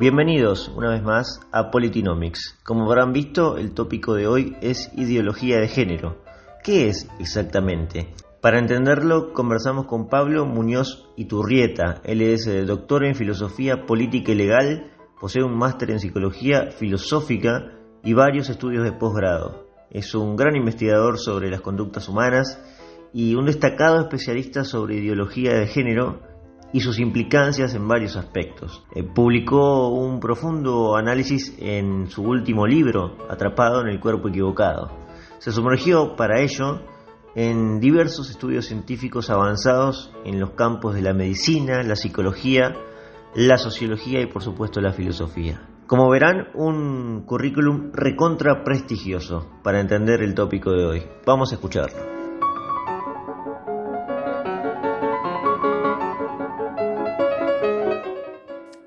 Bienvenidos una vez más a Politinomics. Como habrán visto, el tópico de hoy es ideología de género. ¿Qué es exactamente? Para entenderlo, conversamos con Pablo Muñoz Iturrieta. Él es doctor en filosofía política y legal, posee un máster en psicología filosófica y varios estudios de posgrado. Es un gran investigador sobre las conductas humanas y un destacado especialista sobre ideología de género y sus implicancias en varios aspectos. Eh, publicó un profundo análisis en su último libro, Atrapado en el cuerpo equivocado. Se sumergió para ello en diversos estudios científicos avanzados en los campos de la medicina, la psicología, la sociología y por supuesto la filosofía. Como verán, un currículum recontra prestigioso para entender el tópico de hoy. Vamos a escucharlo.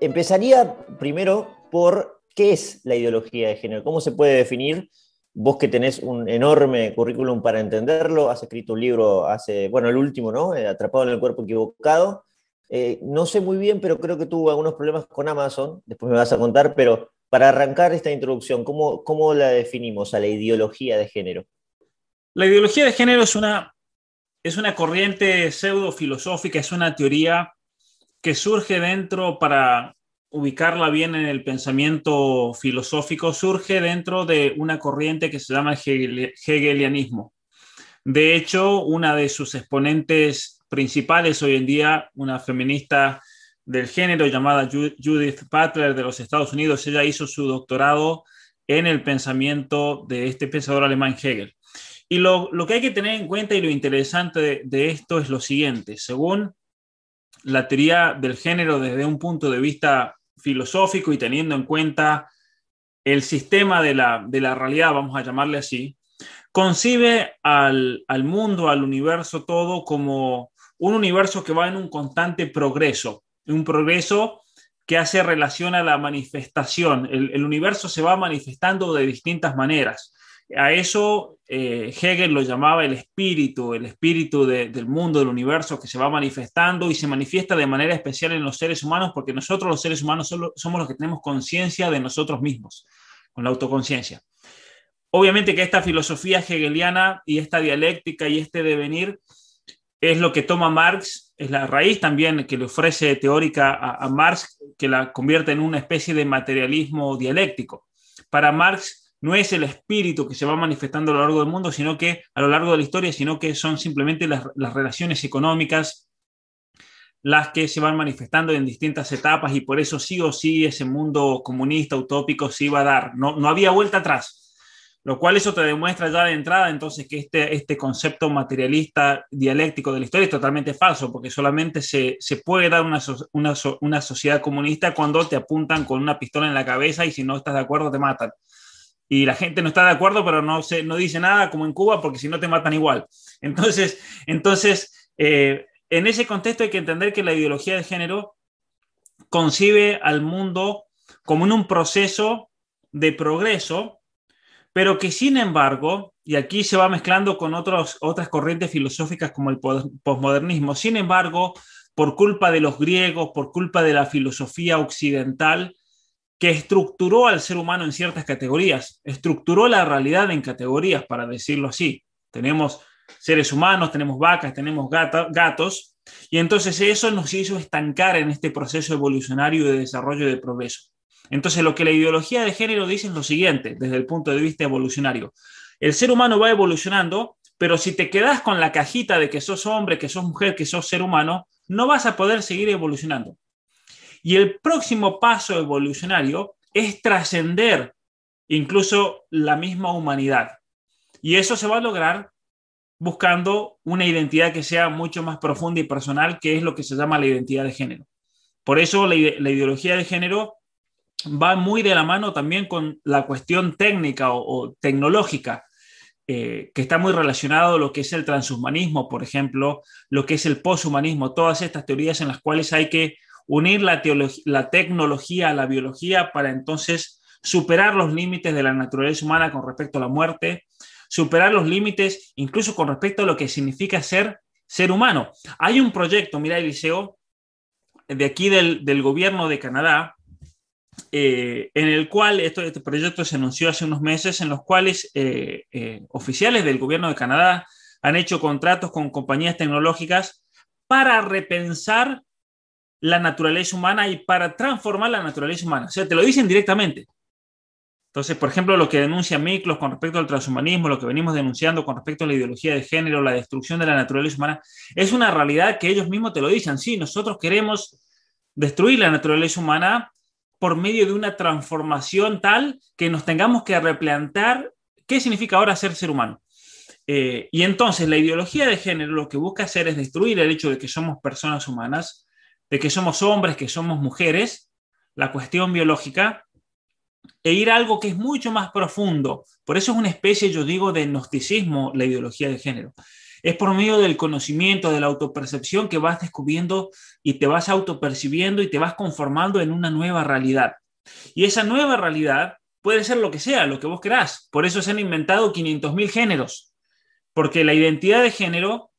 Empezaría primero por qué es la ideología de género, cómo se puede definir. Vos que tenés un enorme currículum para entenderlo, has escrito un libro hace, bueno, el último, ¿no? Eh, Atrapado en el cuerpo equivocado. Eh, no sé muy bien, pero creo que tuvo algunos problemas con Amazon, después me vas a contar, pero para arrancar esta introducción, ¿cómo, cómo la definimos a la ideología de género? La ideología de género es una, es una corriente pseudo-filosófica, es una teoría que surge dentro, para ubicarla bien en el pensamiento filosófico, surge dentro de una corriente que se llama hegelianismo. De hecho, una de sus exponentes principales hoy en día, una feminista del género llamada Judith Butler de los Estados Unidos, ella hizo su doctorado en el pensamiento de este pensador alemán Hegel. Y lo, que hay que tener en cuenta y lo interesante de, de esto es lo siguiente, según la teoría del género desde un punto de vista filosófico y teniendo en cuenta el sistema de la, realidad, vamos a llamarle así, concibe al, mundo, al universo todo como un universo que va en un constante progreso, un progreso que hace relación a la manifestación. el, universo se va manifestando de distintas maneras. A eso eh, Hegel lo llamaba el espíritu, el espíritu del mundo, del universo que se va manifestando y se manifiesta de manera especial en los seres humanos porque nosotros los seres humanos somos los que tenemos conciencia de nosotros mismos, con la autoconciencia. Obviamente que esta filosofía hegeliana y esta dialéctica y este devenir es lo que toma Marx, es la raíz también que le ofrece teórica a Marx, que la convierte en una especie de materialismo dialéctico. Para Marx, no es el espíritu que se va manifestando a lo largo del mundo, sino que a lo largo de la historia, sino que son simplemente las, relaciones económicas las que se van manifestando en distintas etapas y por eso sí o sí ese mundo comunista utópico se iba a dar. No, no había vuelta atrás. Lo cual eso te demuestra ya de entrada entonces que este, este concepto materialista dialéctico de la historia es totalmente falso, porque solamente se, se puede dar una, una sociedad comunista cuando te apuntan con una pistola en la cabeza y si no estás de acuerdo te matan y la gente no está de acuerdo, pero no, se, no dice nada como en Cuba porque si no te matan igual. Entonces, entonces eh, en ese contexto hay que entender que la ideología de género concibe al mundo como en un proceso de progreso, pero que sin embargo, y aquí se va mezclando con otras corrientes filosóficas como el posmodernismo, sin embargo, por culpa de los griegos, por culpa de la filosofía occidental, que estructuró al ser humano en ciertas categorías, estructuró la realidad en categorías, para decirlo así. Tenemos seres humanos, tenemos vacas, tenemos gatos, y entonces eso nos hizo estancar en este proceso evolucionario de desarrollo y de progreso. Entonces lo que la ideología de género dice es lo siguiente, desde el punto de vista evolucionario. El ser humano va evolucionando, pero si te quedas con la cajita de que sos hombre, que sos mujer, que sos ser humano, no vas a poder seguir evolucionando. Y el próximo paso evolucionario es trascender incluso la misma humanidad. Y eso se va a lograr buscando una identidad que sea mucho más profunda y personal, que es lo que se llama la identidad de género. Por eso la, ideología de género va muy de la mano también con la cuestión técnica o, tecnológica, eh, que está muy relacionado a lo que es el transhumanismo, por ejemplo, lo que es el poshumanismo, todas estas teorías en las cuales hay que unir la, la tecnología a la biología para entonces superar los límites de la naturaleza humana con respecto a la muerte, superar los límites incluso con respecto a lo que significa ser ser humano. Hay un proyecto, mira Eliseo, de aquí del, del gobierno de Canadá, en el cual, esto, este proyecto se anunció hace unos meses, en los cuales oficiales del gobierno de Canadá han hecho contratos con compañías tecnológicas para repensar la naturaleza humana y para transformar la naturaleza humana. O sea, te lo dicen directamente. Entonces, por ejemplo, lo que denuncia Miklos con respecto al transhumanismo, lo que venimos denunciando con respecto a la ideología de género, la destrucción de la naturaleza humana, es una realidad que ellos mismos te lo dicen. Sí, nosotros queremos destruir la naturaleza humana por medio de una transformación tal que nos tengamos que replantear qué significa ahora ser ser humano. Eh, y entonces la ideología de género lo que busca hacer es destruir el hecho de que somos personas humanas de que somos hombres, que somos mujeres, la cuestión biológica, e ir a algo que es mucho más profundo. Por eso es una especie, yo digo, de gnosticismo la ideología de género. Es por medio del conocimiento, de la autopercepción que vas descubriendo y te vas autopercibiendo y te vas conformando en una nueva realidad. Y esa nueva realidad puede ser lo que sea, lo que vos querás. Por eso se han inventado 500.000 géneros, porque la identidad de género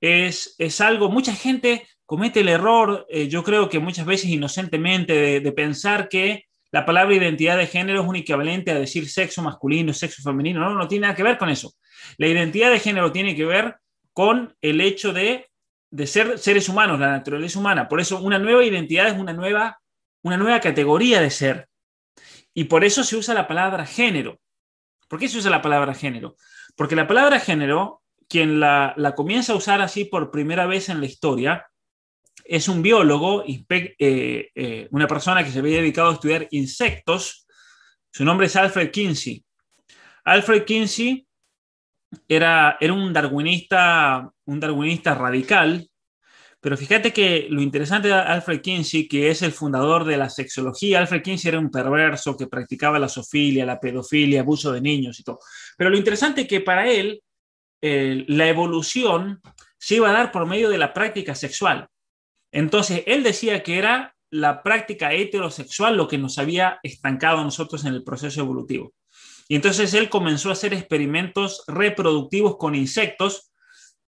es, es algo, mucha gente comete el error, eh, yo creo que muchas veces inocentemente, de, pensar que la palabra identidad de género es un equivalente a decir sexo masculino, sexo femenino. No, no tiene nada que ver con eso. La identidad de género tiene que ver con el hecho de, de ser seres humanos, la naturaleza humana. Por eso una nueva identidad es una nueva, una nueva categoría de ser. Y por eso se usa la palabra género. ¿Por qué se usa la palabra género? Porque la palabra género, quien la, la comienza a usar así por primera vez en la historia, es un biólogo, eh, eh, una persona que se había dedicado a estudiar insectos. Su nombre es Alfred Kinsey. Alfred Kinsey era, era un, darwinista, un darwinista radical, pero fíjate que lo interesante de Alfred Kinsey, que es el fundador de la sexología, Alfred Kinsey era un perverso que practicaba la zoofilia, la pedofilia, abuso de niños y todo. Pero lo interesante es que para él eh, la evolución se iba a dar por medio de la práctica sexual. Entonces, él decía que era la práctica heterosexual lo que nos había estancado a nosotros en el proceso evolutivo. Y entonces él comenzó a hacer experimentos reproductivos con insectos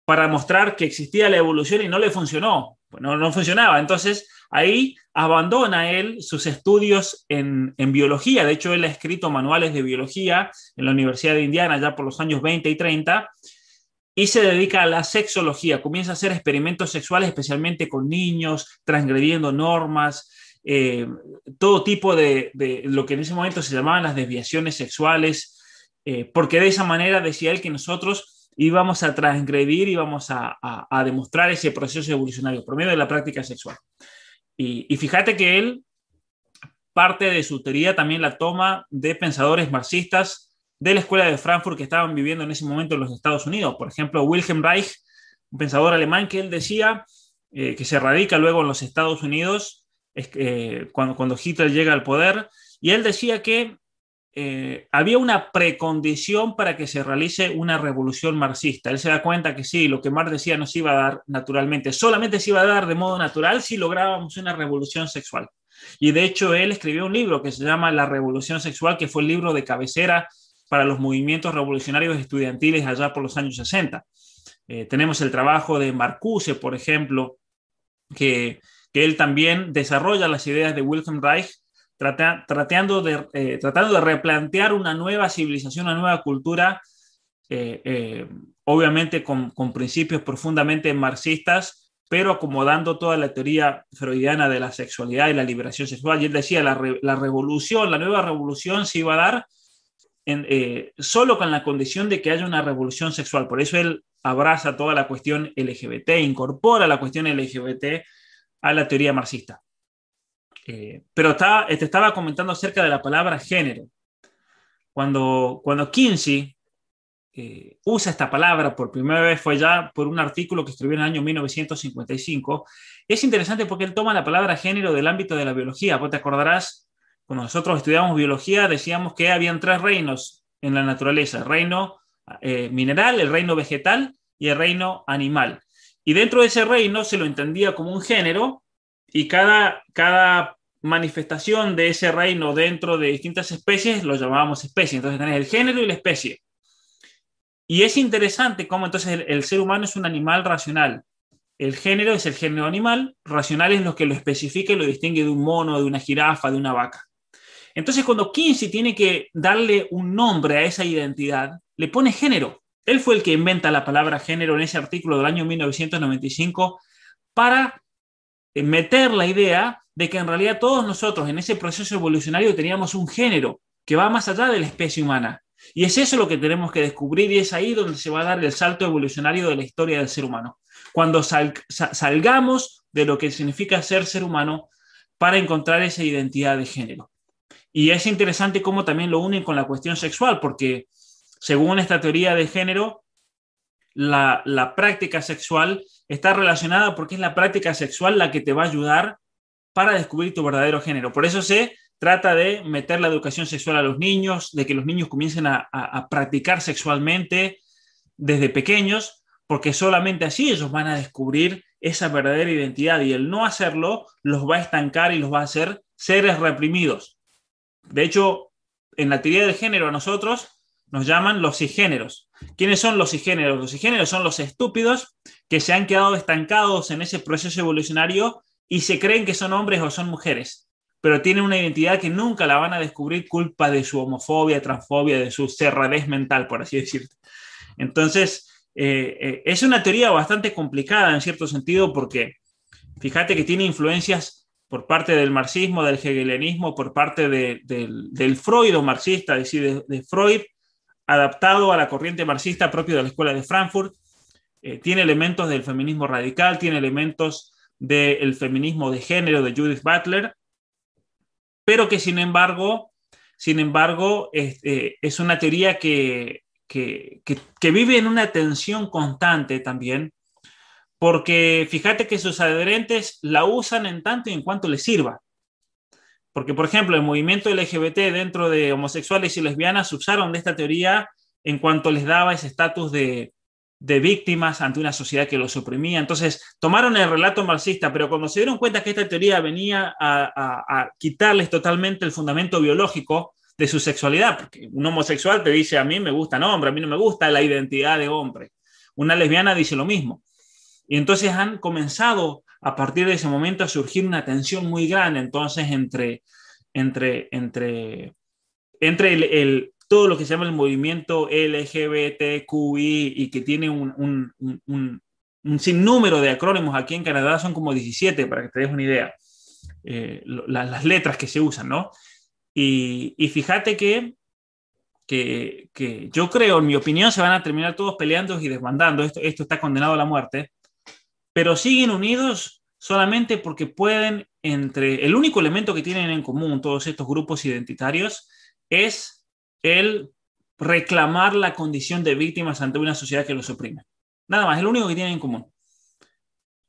para mostrar que existía la evolución y no le funcionó. Bueno, no funcionaba. Entonces ahí abandona él sus estudios en, en, biología. De hecho, él ha escrito manuales de biología en la Universidad de Indiana ya por los años 20 y 30 y se dedica a la sexología. Comienza a hacer experimentos sexuales, especialmente con niños, transgrediendo normas, eh, todo tipo de, lo que en ese momento se llamaban las desviaciones sexuales, eh, porque de esa manera decía él que nosotros íbamos a transgredir, íbamos a, a, demostrar ese proceso evolucionario por medio de la práctica sexual. Y, y fíjate que él, parte de su teoría también la toma de pensadores marxistas, de la escuela de Frankfurt que estaban viviendo en ese momento en los Estados Unidos. Por ejemplo, Wilhelm Reich, un pensador alemán que él decía eh, que se radica luego en los Estados Unidos eh, cuando, cuando Hitler llega al poder, y él decía que eh, había una precondición para que se realice una revolución marxista. Él se da cuenta que sí, lo que Marx decía no se iba a dar naturalmente, solamente se iba a dar de modo natural si lográbamos una revolución sexual. Y de hecho él escribió un libro que se llama La Revolución Sexual, que fue el libro de cabecera para los movimientos revolucionarios estudiantiles allá por los años 60. Eh, tenemos el trabajo de Marcuse, por ejemplo, que, que, él también desarrolla las ideas de Wilhelm Reich, tratando, de, eh, tratando de replantear una nueva civilización, una nueva cultura, eh, obviamente con, con, principios profundamente marxistas, pero acomodando toda la teoría freudiana de la sexualidad y la liberación sexual. Y él decía, la, la revolución, la nueva revolución se iba a dar eh, solo con la condición de que haya una revolución sexual. Por eso él abraza toda la cuestión LGBT, incorpora la cuestión LGBT a la teoría marxista. Eh, pero te estaba comentando acerca de la palabra género. Cuando, cuando Kinsey eh, usa esta palabra por primera vez fue ya por un artículo que escribió en el año 1955. Es interesante porque él toma la palabra género del ámbito de la biología. Vos te acordarás cuando nosotros estudiamos biología, decíamos que habían tres reinos en la naturaleza, el reino eh, mineral, el reino vegetal y el reino animal. Y dentro de ese reino se lo entendía como un género y cada, cada manifestación de ese reino dentro de distintas especies lo llamábamos especie. Entonces tenés el género y la especie. Y es interesante cómo entonces el, ser humano es un animal racional. El género es el género animal, racional es lo que lo especifica y lo distingue de un mono, de una jirafa, de una vaca. Entonces, cuando Kinsey tiene que darle un nombre a esa identidad, le pone género. Él fue el que inventa la palabra género en ese artículo del año 1995 para eh, meter la idea de que en realidad todos nosotros en ese proceso evolucionario teníamos un género que va más allá de la especie humana. Y es eso lo que tenemos que descubrir y es ahí donde se va a dar el salto evolucionario de la historia del ser humano. Cuando salgamos de lo que significa ser ser humano para encontrar esa identidad de género. Y es interesante cómo también lo unen con la cuestión sexual, porque según esta teoría de género, la, la práctica sexual está relacionada porque es la práctica sexual la que te va a ayudar para descubrir tu verdadero género. Por eso se trata de meter la educación sexual a los niños, de que los niños comiencen a, a, practicar sexualmente desde pequeños, porque solamente así ellos van a descubrir esa verdadera identidad y el no hacerlo los va a estancar y los va a hacer seres reprimidos. De hecho, en la teoría del género a nosotros nos llaman los cisgéneros. ¿Quiénes son los cisgéneros? Los cisgéneros son los estúpidos que se han quedado estancados en ese proceso evolucionario y se creen que son hombres o son mujeres, pero tienen una identidad que nunca la van a descubrir culpa de su homofobia, transfobia, de su cerradez mental, por así decirlo. Entonces, eh, eh, es una teoría bastante complicada en cierto sentido porque fíjate que tiene influencias por parte del marxismo, del hegelianismo, por parte del, del Freud o marxista, es decir, de, Freud, adaptado a la corriente marxista propio de la Escuela de Frankfurt. Eh, tiene elementos del feminismo radical, tiene elementos del feminismo de género de Judith Butler, pero que sin embargo, sin embargo, es una teoría que, que, vive en una tensión constante también, porque fíjate que sus adherentes la usan en tanto y en cuanto les sirva. Porque, por ejemplo, el movimiento LGBT dentro de homosexuales y lesbianas usaron de esta teoría en cuanto les daba ese estatus de, víctimas ante una sociedad que los oprimía. Entonces, tomaron el relato marxista, pero cuando se dieron cuenta que esta teoría venía a quitarles totalmente el fundamento biológico, de su sexualidad, porque un homosexual te dice a mí me gusta hombre, a mí no me gusta la identidad de hombre. Una lesbiana dice lo mismo. Y entonces han comenzado a partir de ese momento a surgir una tensión muy grande entonces entre, entre, entre, entre el, todo lo que se llama el movimiento LGBTQI y que tiene un, un, un, un, sinnúmero de acrónimos aquí en Canadá, son como 17 para que te des una idea, eh, las letras que se usan, ¿no? Y, fíjate que, que, yo creo, en mi opinión, se van a terminar todos peleando y desbandando. Esto, esto está condenado a la muerte. Pero siguen unidos solamente porque pueden, entre el único elemento que tienen en común todos estos grupos identitarios es el reclamar la condición de víctimas ante una sociedad que los oprime. Nada más, es lo único que tienen en común.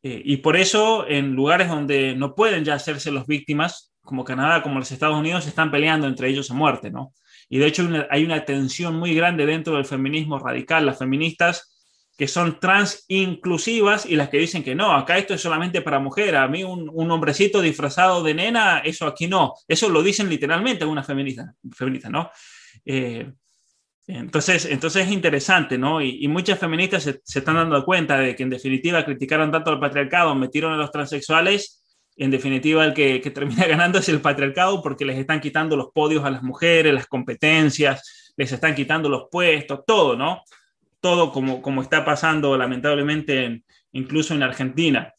Eh, y por eso, en lugares donde no pueden ya hacerse los víctimas, como Canadá, como los Estados Unidos, están peleando entre ellos a muerte, ¿no? Y de hecho hay una tensión muy grande dentro del feminismo radical, las feministas que son trans inclusivas y las que dicen que no, acá esto es solamente para mujer, a mí un, un hombrecito disfrazado de nena, eso aquí no, eso lo dicen literalmente algunas feministas, feministas ¿no? Eh, entonces, entonces es interesante, ¿no? Y, muchas feministas se, se, están dando cuenta de que en definitiva criticaron tanto al patriarcado, metieron a los transexuales en definitiva el que, termina ganando es el patriarcado porque les están quitando los podios a las mujeres, las competencias, les están quitando los puestos, todo, ¿no? Todo como, como está pasando lamentablemente incluso en Argentina.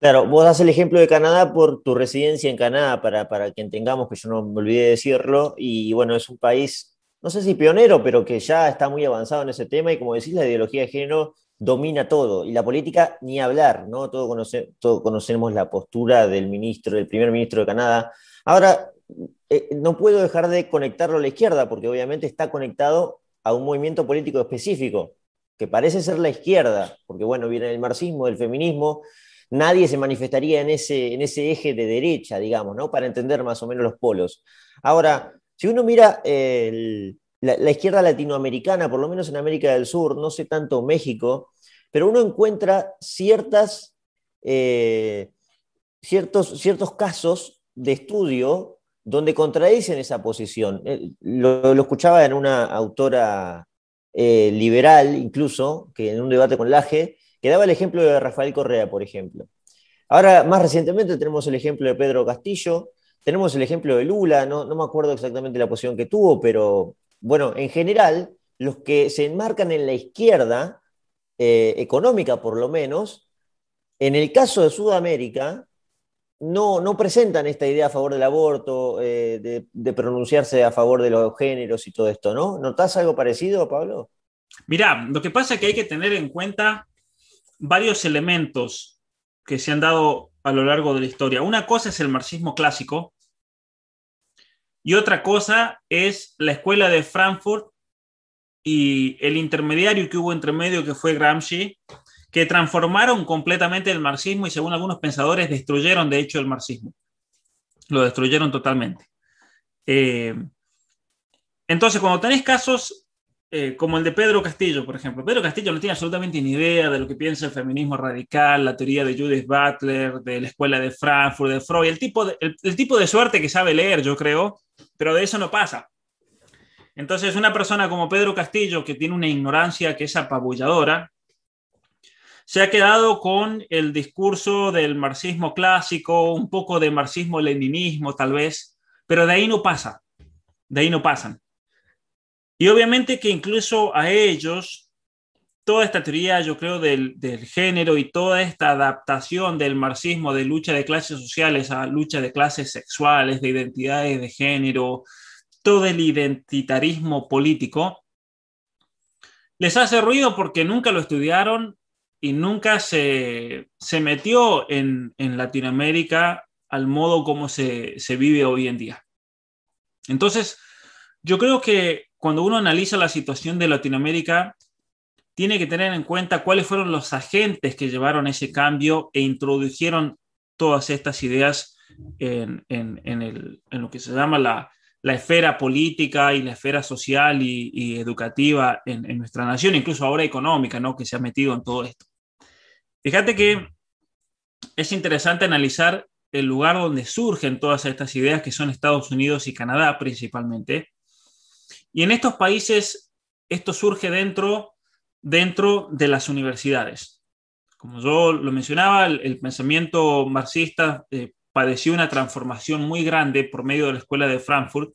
Claro, vos das el ejemplo de Canadá por tu residencia en Canadá, para, para que entendamos que yo no me olvidé de decirlo, y bueno, es un país, no sé si pionero, pero que ya está muy avanzado en ese tema, y como decís, la ideología de género domina todo. Y la política, ni hablar, ¿no? Todo, conoce, todo conocemos la postura del ministro, del primer ministro de Canadá. Ahora, eh, no puedo dejar de conectarlo a la izquierda, porque obviamente está conectado a un movimiento político específico, que parece ser la izquierda, porque bueno, viene el marxismo, del feminismo, nadie se manifestaría en ese, en ese eje de derecha, digamos, ¿no? Para entender más o menos los polos. Ahora, si uno mira el, la, izquierda latinoamericana, por lo menos en América del Sur, no sé tanto México, pero uno encuentra ciertas, eh, ciertos, ciertos casos de estudio donde contradicen esa posición. Eh, lo, escuchaba en una autora eh, liberal, incluso, que en un debate con Laje, que daba el ejemplo de Rafael Correa, por ejemplo. Ahora, más recientemente, tenemos el ejemplo de Pedro Castillo, tenemos el ejemplo de Lula, no, me acuerdo exactamente la posición que tuvo, pero bueno, en general, los que se enmarcan en la izquierda, eh, económica por lo menos, en el caso de Sudamérica, no, no presentan esta idea a favor del aborto, eh, de, pronunciarse a favor de los géneros y todo esto, ¿no? ¿Notas algo parecido, Pablo? Mira, lo que pasa es que hay que tener en cuenta varios elementos que se han dado a lo largo de la historia. Una cosa es el marxismo clásico y otra cosa es la escuela de Frankfurt y el intermediario que hubo entre medio que fue Gramsci, que transformaron completamente el marxismo y según algunos pensadores destruyeron de hecho el marxismo. Lo destruyeron totalmente. Eh, entonces, cuando tenés casos eh, como el de Pedro Castillo, por ejemplo, Pedro Castillo no tiene absolutamente ni idea de lo que piensa el feminismo radical, la teoría de Judith Butler, de la escuela de Frankfurt, de Freud, el tipo el tipo de suerte que sabe leer, yo creo, pero de eso no pasa. Entonces, una persona como Pedro Castillo, que tiene una ignorancia que es apabulladora, se ha quedado con el discurso del marxismo clásico, un poco de marxismo-leninismo tal vez, pero de ahí no pasa, de ahí no pasan. Y obviamente que incluso a ellos, toda esta teoría, yo creo, del, género y toda esta adaptación del marxismo de lucha de clases sociales a lucha de clases sexuales, de identidades de género, todo el identitarismo político, les hace ruido porque nunca lo estudiaron y nunca se, metió en, Latinoamérica al modo como se, vive hoy en día. Entonces, yo creo que cuando uno analiza la situación de Latinoamérica, tiene que tener en cuenta cuáles fueron los agentes que llevaron ese cambio e introdujeron todas estas ideas en, en lo que se llama la, la esfera política y la esfera social y, educativa en, nuestra nación, incluso ahora económica, ¿no? que se ha metido en todo esto. Fíjate que es interesante analizar el lugar donde surgen todas estas ideas, que son Estados Unidos y Canadá principalmente. Y en estos países esto surge dentro, dentro de las universidades. Como yo lo mencionaba, el, pensamiento marxista eh, padeció una transformación muy grande por medio de la Escuela de Frankfurt,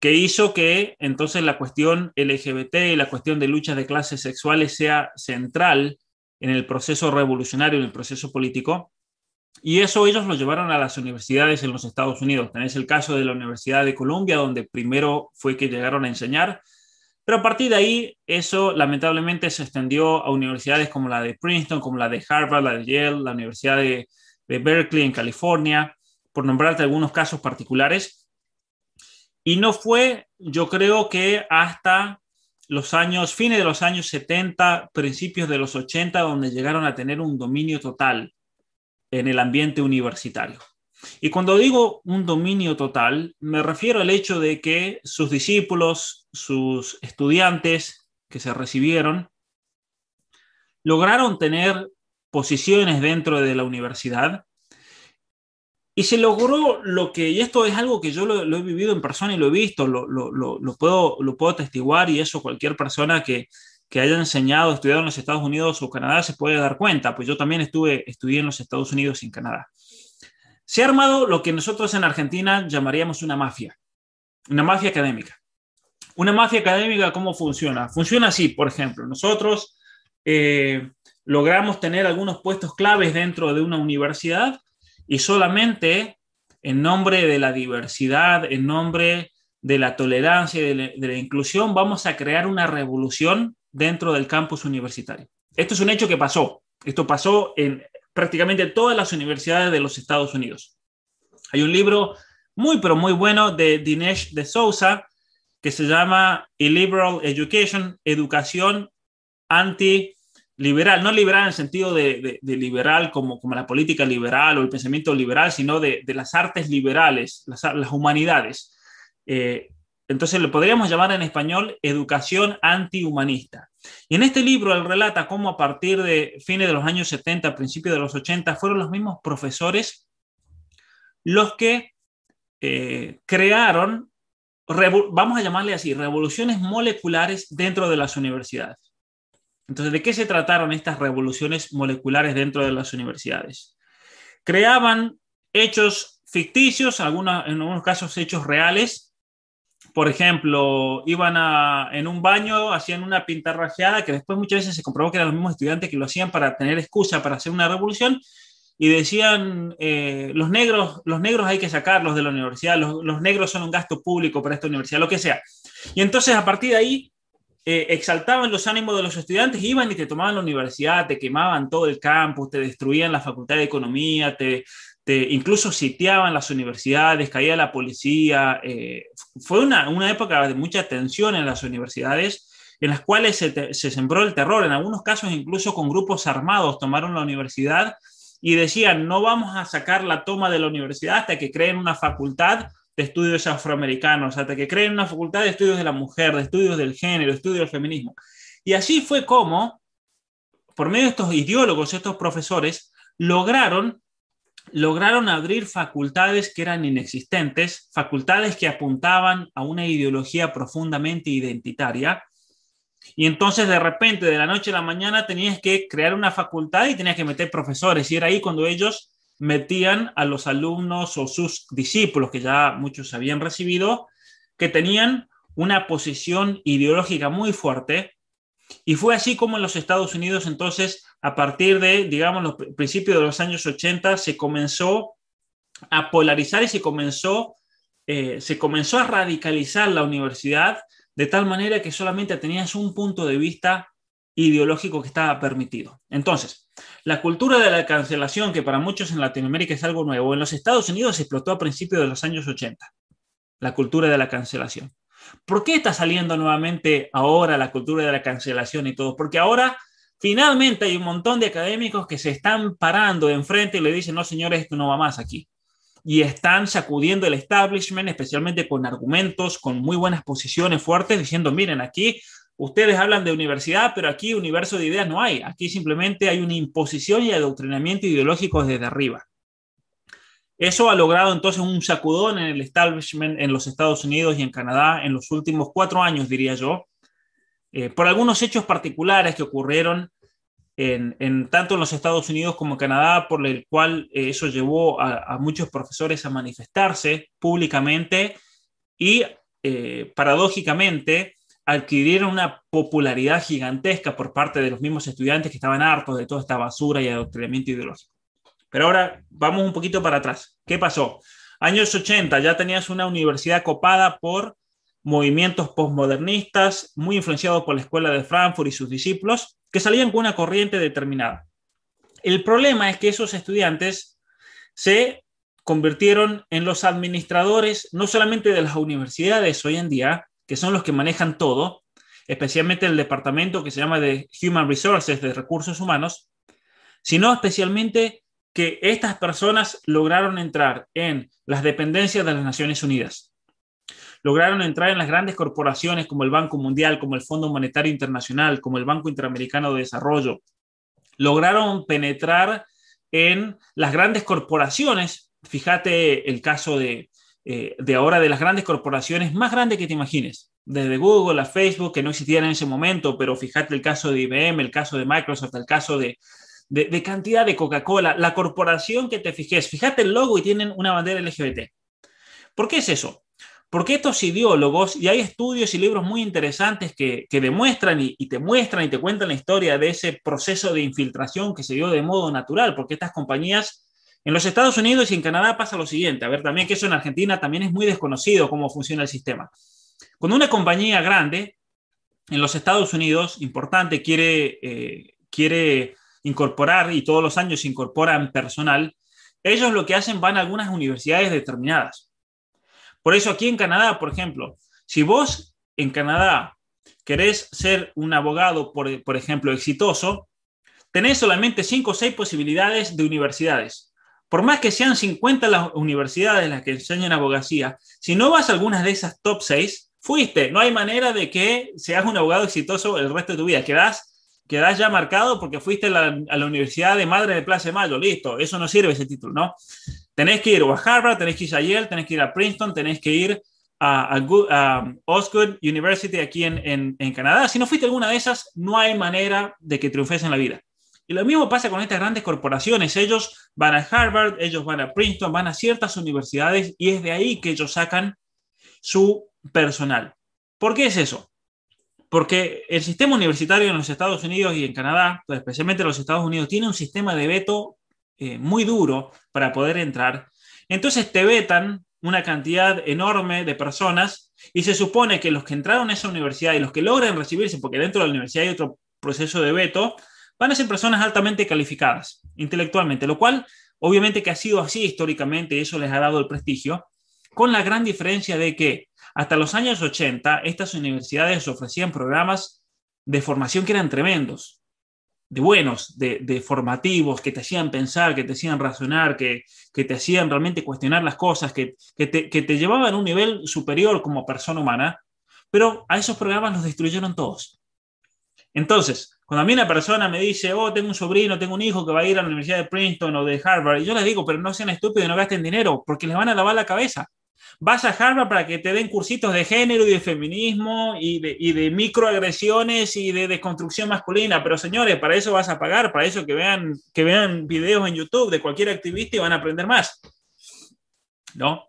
que hizo que entonces la cuestión LGBT y la cuestión de luchas de clases sexuales sea central en el proceso revolucionario, en el proceso político. Y eso ellos lo llevaron a las universidades en los Estados Unidos. Tenés el caso de la Universidad de Columbia, donde primero fue que llegaron a enseñar, pero a partir de ahí eso lamentablemente se extendió a universidades como la de Princeton, como la de Harvard, la de Yale, la Universidad de, de Berkeley en California, por nombrarte algunos casos particulares. Y no fue, yo creo que hasta los años, fines de los años 70, principios de los 80, donde llegaron a tener un dominio total en el ambiente universitario. Y cuando digo un dominio total, me refiero al hecho de que sus discípulos, sus estudiantes que se recibieron, lograron tener posiciones dentro de la universidad y se logró lo que, y esto es algo que yo lo, he vivido en persona y lo he visto, lo, lo, puedo, lo puedo testiguar y eso cualquier persona que, que haya enseñado, estudiado en los Estados Unidos o Canadá se puede dar cuenta, pues yo también estuve, estudié en los Estados Unidos y en Canadá. Se ha armado lo que nosotros en Argentina llamaríamos una mafia, una mafia académica. Una mafia académica, ¿cómo funciona? Funciona así, por ejemplo, nosotros eh, logramos tener algunos puestos claves dentro de una universidad y solamente en nombre de la diversidad, en nombre de la tolerancia y de la, inclusión, vamos a crear una revolución dentro del campus universitario. Esto es un hecho que pasó. Esto pasó en prácticamente todas las universidades de los Estados Unidos. Hay un libro muy, pero muy bueno de Dinesh de Souza que se llama Illiberal Education, Educación Anti liberal, no liberal en el sentido de, liberal como, como, la política liberal o el pensamiento liberal, sino de, las artes liberales, las, humanidades. Eh, entonces lo podríamos llamar en español educación antihumanista. Y en este libro él relata cómo a partir de fines de los años 70, principios de los 80, fueron los mismos profesores los que eh, crearon, vamos a llamarle así, revoluciones moleculares dentro de las universidades. Entonces, ¿de qué se trataron estas revoluciones moleculares dentro de las universidades? Creaban hechos ficticios, algunos, en algunos casos hechos reales. Por ejemplo, iban a, en un baño, hacían una pintarrajeada que después muchas veces se comprobó que eran los mismos estudiantes que lo hacían para tener excusa para hacer una revolución y decían, eh, los, negros, los negros hay que sacarlos de la universidad, los, los, negros son un gasto público para esta universidad, lo que sea. Y entonces a partir de ahí eh, exaltaban los ánimos de los estudiantes, iban y te tomaban la universidad, te quemaban todo el campus, te destruían la facultad de economía, te, te incluso sitiaban las universidades, caía la policía. Eh, fue una, una época de mucha tensión en las universidades en las cuales se, se sembró el terror, en algunos casos incluso con grupos armados tomaron la universidad y decían, no vamos a sacar la toma de la universidad hasta que creen una facultad de estudios afroamericanos, hasta que creen una facultad de estudios de la mujer, de estudios del género, estudios del feminismo. Y así fue como, por medio de estos ideólogos, estos profesores, lograron, lograron abrir facultades que eran inexistentes, facultades que apuntaban a una ideología profundamente identitaria, y entonces de repente, de la noche a la mañana, tenías que crear una facultad y tenías que meter profesores. Y era ahí cuando ellos metían a los alumnos o sus discípulos, que ya muchos habían recibido, que tenían una posición ideológica muy fuerte. Y fue así como en los Estados Unidos, entonces, a partir de, digamos, los principios de los años 80, se comenzó a polarizar y se comenzó, eh, se comenzó a radicalizar la universidad de tal manera que solamente tenías un punto de vista ideológico que estaba permitido. Entonces, la cultura de la cancelación, que para muchos en Latinoamérica es algo nuevo, en los Estados Unidos explotó a principios de los años 80, la cultura de la cancelación. ¿Por qué está saliendo nuevamente ahora la cultura de la cancelación y todo? Porque ahora finalmente hay un montón de académicos que se están parando enfrente y le dicen, no señores, esto no va más aquí y están sacudiendo el establishment, especialmente con argumentos, con muy buenas posiciones fuertes, diciendo, miren, aquí ustedes hablan de universidad, pero aquí universo de ideas no hay. Aquí simplemente hay una imposición y adoctrinamiento ideológico desde arriba. Eso ha logrado entonces un sacudón en el establishment en los Estados Unidos y en Canadá en los últimos cuatro años, diría yo, eh, por algunos hechos particulares que ocurrieron en, tanto en los Estados Unidos como en Canadá, por el cual eh, eso llevó a, muchos profesores a manifestarse públicamente y eh, paradójicamente adquirieron una popularidad gigantesca por parte de los mismos estudiantes que estaban hartos de toda esta basura y adoctrinamiento ideológico. Pero ahora vamos un poquito para atrás. ¿Qué pasó? Años 80 ya tenías una universidad copada por movimientos postmodernistas, muy influenciados por la escuela de Frankfurt y sus discípulos, que salían con una corriente determinada. El problema es que esos estudiantes se convirtieron en los administradores no solamente de las universidades hoy en día, que son los que manejan todo, especialmente el departamento que se llama de Human Resources, de recursos humanos, sino especialmente que estas personas lograron entrar en las dependencias de las Naciones Unidas. Lograron entrar en las grandes corporaciones como el Banco Mundial, como el Fondo Monetario Internacional, como el Banco Interamericano de Desarrollo. Lograron penetrar en las grandes corporaciones. Fíjate el caso de, eh, de ahora de las grandes corporaciones más grandes que te imagines, desde Google a Facebook, que no existían en ese momento, pero fíjate el caso de IBM, el caso de Microsoft, el caso de, de, cantidad de Coca-Cola, la corporación que te fijes, fíjate el logo y tienen una bandera LGBT. ¿Por qué es eso? Porque estos ideólogos, y hay estudios y libros muy interesantes que, demuestran y, te muestran y te cuentan la historia de ese proceso de infiltración que se dio de modo natural, porque estas compañías en los Estados Unidos y en Canadá pasa lo siguiente, a ver, también que eso en Argentina también es muy desconocido cómo funciona el sistema. Cuando una compañía grande en los Estados Unidos, importante, quiere, eh, quiere incorporar y todos los años incorporan personal, ellos lo que hacen van a algunas universidades determinadas por eso aquí en Canadá, por ejemplo, si vos en Canadá querés ser un abogado, por, por ejemplo, exitoso, tenés solamente cinco o seis posibilidades de universidades. Por más que sean 50 las universidades las que enseñan abogacía, si no vas a algunas de esas top 6, fuiste. No hay manera de que seas un abogado exitoso el resto de tu vida. Quedás, quedás ya marcado porque fuiste a la, a Universidad de Madre de Plaza de Mayo. Listo, eso no sirve ese título, ¿no? Tenés que ir a Harvard, tenés que ir a Yale, tenés que ir a Princeton, tenés que ir a, a, Osgood University aquí en, en, Canadá. Si no fuiste alguna de esas, no hay manera de que triunfes en la vida. Y lo mismo pasa con estas grandes corporaciones. Ellos van a Harvard, ellos van a Princeton, van a ciertas universidades y es de ahí que ellos sacan su personal. ¿Por qué es eso? Porque el sistema universitario en los Estados Unidos y en Canadá, especialmente en los Estados Unidos, tiene un sistema de veto eh, muy duro para poder entrar. Entonces te vetan una cantidad enorme de personas y se supone que los que entraron a esa universidad y los que logran recibirse, porque dentro de la universidad hay otro proceso de veto, van a ser personas altamente calificadas intelectualmente, lo cual obviamente que ha sido así históricamente y eso les ha dado el prestigio, con la gran diferencia de que hasta los años 80 estas universidades ofrecían programas de formación que eran tremendos, de buenos, de, formativos, que te hacían pensar, que te hacían razonar, que, te hacían realmente cuestionar las cosas, que, que te llevaban a un nivel superior como persona humana, pero a esos programas los destruyeron todos. Entonces, cuando a mí una persona me dice, oh, tengo un sobrino, tengo un hijo que va a ir a la Universidad de Princeton o de Harvard, y yo les digo, pero no sean estúpidos y no gasten dinero, porque les van a lavar la cabeza. Vas a Harvard para que te den cursitos de género y de feminismo y de, microagresiones y de desconstrucción masculina, pero señores, para eso vas a pagar, para eso que vean, que vean videos en YouTube de cualquier activista y van a aprender más. ¿No?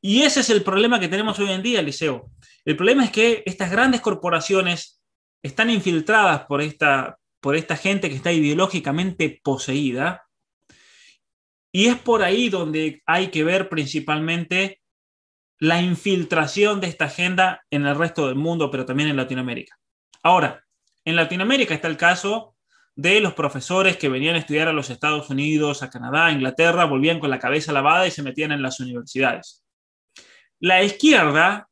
Y ese es el problema que tenemos hoy en día, Liceo. El problema es que estas grandes corporaciones están infiltradas por esta, por esta gente que está ideológicamente poseída. Y es por ahí donde hay que ver principalmente la infiltración de esta agenda en el resto del mundo, pero también en Latinoamérica. Ahora, en Latinoamérica está el caso de los profesores que venían a estudiar a los Estados Unidos, a Canadá, a Inglaterra, volvían con la cabeza lavada y se metían en las universidades. La izquierda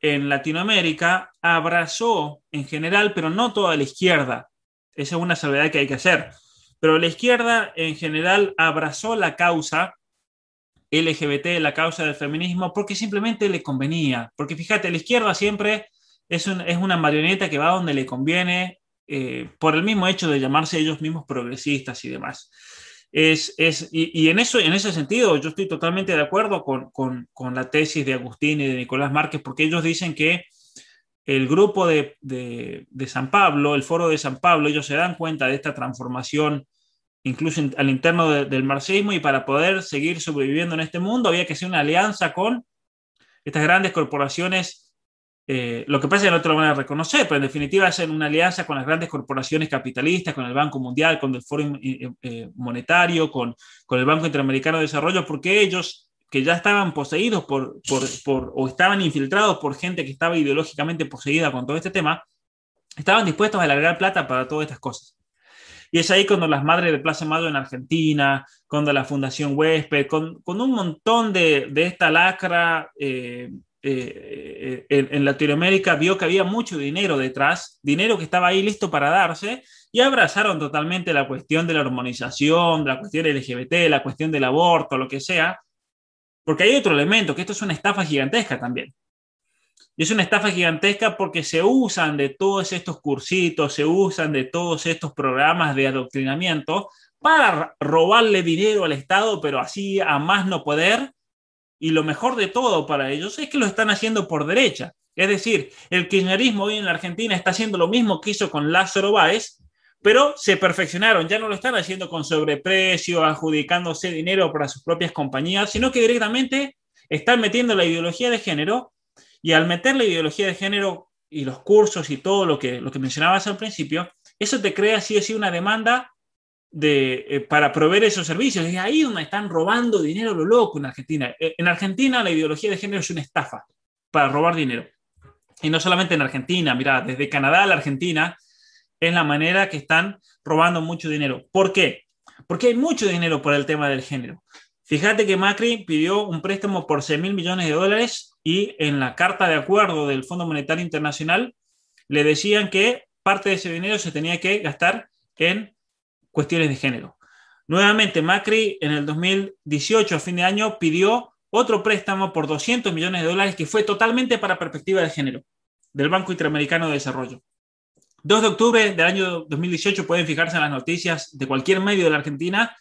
en Latinoamérica abrazó en general, pero no toda la izquierda. Esa es una salvedad que hay que hacer. Pero la izquierda en general abrazó la causa LGBT, la causa del feminismo, porque simplemente le convenía. Porque fíjate, la izquierda siempre es, una marioneta que va donde le conviene eh, por el mismo hecho de llamarse ellos mismos progresistas y demás. Es, es, y, en, eso, en ese sentido yo estoy totalmente de acuerdo con, con, con, la tesis de Agustín y de Nicolás Márquez, porque ellos dicen que el grupo de, de, de, San Pablo, el foro de San Pablo, ellos se dan cuenta de esta transformación incluso al interno del marxismo y para poder seguir sobreviviendo en este mundo había que hacer una alianza con estas grandes corporaciones eh, lo que pasa es que no te lo van a reconocer, pero en definitiva es una alianza con las grandes corporaciones capitalistas, con el Banco Mundial, con el Foro eh, eh, Monetario, con, con, el Banco Interamericano de Desarrollo, porque ellos que ya estaban poseídos por, por, por, o estaban infiltrados por gente que estaba ideológicamente poseída con todo este tema, estaban dispuestos a alargar plata para todas estas cosas. Y es ahí cuando las madres de Plaza Mayo en Argentina, cuando la Fundación Huésped, con, con un montón de, de esta lacra eh, en, Latinoamérica vio que había mucho dinero detrás, dinero que estaba ahí listo para darse, y abrazaron totalmente la cuestión de la hormonización, la cuestión LGBT, la cuestión del aborto, lo que sea, porque hay otro elemento, que esto es una estafa gigantesca también. Y es una estafa gigantesca porque se usan de todos estos cursitos, se usan de todos estos programas de adoctrinamiento para robarle dinero al Estado, pero así a más no poder, y lo mejor de todo para ellos es que lo están haciendo por derecha. Es decir, el kirchnerismo hoy en la Argentina está haciendo lo mismo que hizo con Lázaro Báez, pero se perfeccionaron, ya no lo están haciendo con sobreprecio, adjudicándose dinero para sus propias compañías, sino que directamente están metiendo la ideología de género y al meter la ideología de género y los cursos y todo lo que, lo que mencionabas al principio, eso te crea sí o una demanda de, eh, para proveer esos servicios. Es ahí donde están robando dinero lo loco en Argentina. Eh, en Argentina la ideología de género es una estafa para robar dinero. Y no solamente en Argentina, mira, desde Canadá a la Argentina es la manera que están robando mucho dinero. ¿Por qué? Porque hay mucho dinero por el tema del género. Fíjate que Macri pidió un préstamo por 6 mil millones de dólares y en la carta de acuerdo del Fondo Monetario Internacional le decían que parte de ese dinero se tenía que gastar en cuestiones de género. Nuevamente, Macri en el 2018, a fin de año, pidió otro préstamo por 200 millones de dólares que fue totalmente para perspectiva de género del Banco Interamericano de Desarrollo. 2 de octubre del año 2018 pueden fijarse en las noticias de cualquier medio de la Argentina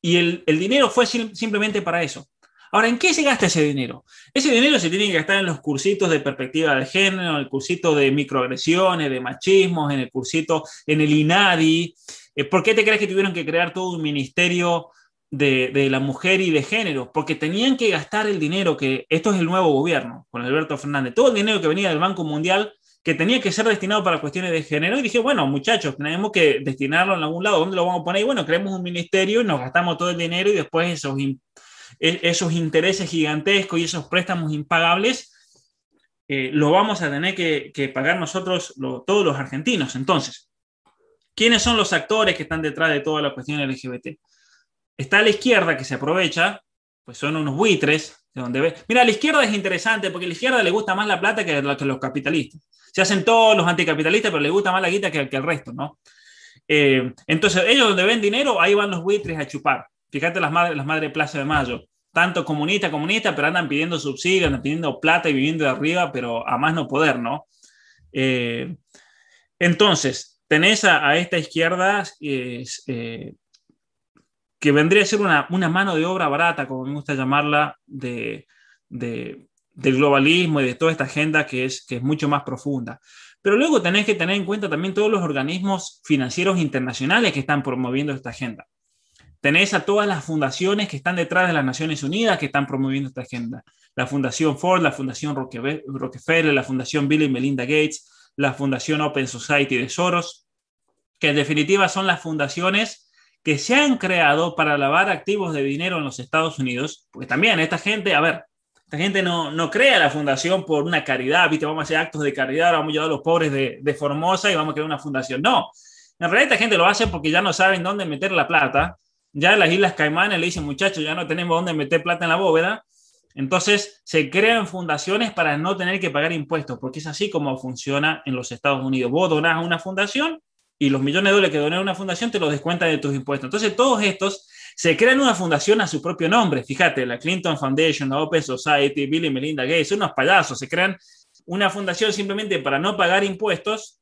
y el, el dinero fue simplemente para eso. Ahora, ¿en qué se gasta ese dinero? Ese dinero se tiene que gastar en los cursitos de perspectiva de género, en el cursito de microagresiones, de machismos, en el cursito, en el INADI. Eh, ¿Por qué te crees que tuvieron que crear todo un ministerio de, la mujer y de género? Porque tenían que gastar el dinero que, esto es el nuevo gobierno, con Alberto Fernández, todo el dinero que venía del Banco Mundial que tenía que ser destinado para cuestiones de género y dije, bueno, muchachos, tenemos que destinarlo en algún lado, ¿dónde lo vamos a poner? Y bueno, creemos un ministerio y nos gastamos todo el dinero y después esos, e, intereses gigantescos y esos préstamos impagables eh, lo vamos a tener que, pagar nosotros, todos los argentinos. Entonces, ¿quiénes son los actores que están detrás de toda la cuestión LGBT? Está la izquierda que se aprovecha, pues son unos buitres, de donde ve. Mira, la izquierda es interesante porque a la izquierda le gusta más la plata que, que los capitalistas se hacen todos los anticapitalistas, pero les gusta más la guita que, que el resto, ¿no? Eh, entonces, ellos donde ven dinero, ahí van los buitres a chupar. Fíjate las madres, las madres Plaza de Mayo, tanto comunista, comunista, pero andan pidiendo subsidios, andan pidiendo plata y viviendo de arriba, pero a más no poder, ¿no? Eh, entonces, tenés a, esta izquierda eh, que vendría a ser una, una, mano de obra barata, como me gusta llamarla, de, de, del globalismo y de toda esta agenda que es, que es mucho más profunda. Pero luego tenés que tener en cuenta también todos los organismos financieros internacionales que están promoviendo esta agenda. Tenés a todas las fundaciones que están detrás de las Naciones Unidas que están promoviendo esta agenda. La Fundación Ford, la Fundación Rockefeller, la Fundación Bill y Melinda Gates, la Fundación Open Society de Soros, que en definitiva son las fundaciones que se han creado para lavar activos de dinero en los Estados Unidos, porque también esta gente, a ver, la gente no, no crea la fundación por una caridad, ¿viste? Vamos a hacer actos de caridad, vamos a ayudar a los pobres de, de Formosa y vamos a crear una fundación. No, en realidad esta gente lo hace porque ya no saben dónde meter la plata. Ya en las Islas Caimanes le dicen, muchachos, ya no tenemos dónde meter plata en la bóveda. Entonces se crean fundaciones para no tener que pagar impuestos, porque es así como funciona en los Estados Unidos. Vos donás a una fundación y los millones de dólares que donás a una fundación te los descuentan de tus impuestos. Entonces todos estos se crean una fundación a su propio nombre. Fíjate, la Clinton Foundation, la Open Society, Bill y Melinda Gates, unos payasos. Se crean una fundación simplemente para no pagar impuestos.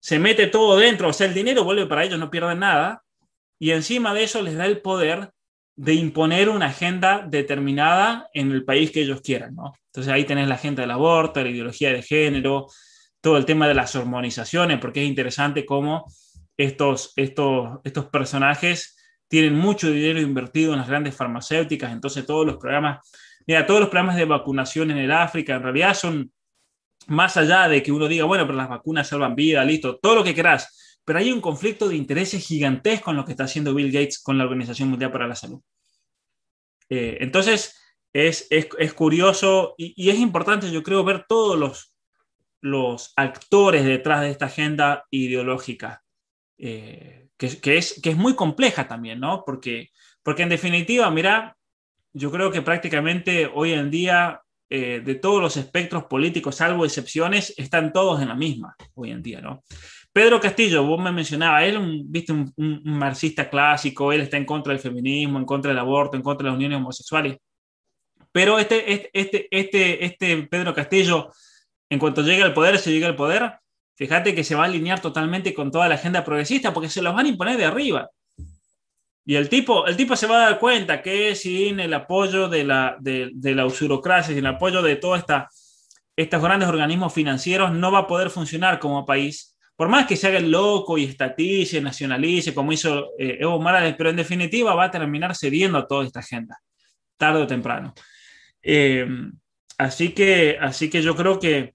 Se mete todo dentro, o sea, el dinero vuelve para ellos, no pierden nada. Y encima de eso les da el poder de imponer una agenda determinada en el país que ellos quieran, ¿no? Entonces ahí tenés la agenda del aborto, la ideología de género, todo el tema de las hormonizaciones, porque es interesante cómo estos, estos, estos personajes tienen mucho dinero invertido en las grandes farmacéuticas, entonces todos los programas, mira, todos los programas de vacunación en el África en realidad son más allá de que uno diga, bueno, pero las vacunas salvan vida, listo, todo lo que querás, pero hay un conflicto de intereses gigantesco en lo que está haciendo Bill Gates con la Organización Mundial para la Salud. Eh, entonces, es, es, es curioso y, es importante, yo creo, ver todos los, los actores detrás de esta agenda ideológica. Eh, que, es, que es muy compleja también, ¿no? Porque, porque en definitiva, mira, yo creo que prácticamente hoy en día, eh, de todos los espectros políticos, salvo excepciones, están todos en la misma hoy en día, ¿no? Pedro Castillo, vos me mencionabas, él un, viste un, un, marxista clásico, él está en contra del feminismo, en contra del aborto, en contra de las uniones homosexuales. Pero este, este, este, este, este Pedro Castillo, en cuanto llega al poder, se llega al poder, fíjate que se va a alinear totalmente con toda la agenda progresista porque se los van a imponer de arriba. Y el tipo, el tipo se va a dar cuenta que sin el apoyo de la, de, de la usurocracia, sin el apoyo de todos estos grandes organismos financieros, no va a poder funcionar como país. Por más que se haga el loco y estatice, nacionalice, como hizo eh, Evo Morales, pero en definitiva va a terminar cediendo a toda esta agenda, tarde o temprano. Eh, así, que, así que yo creo que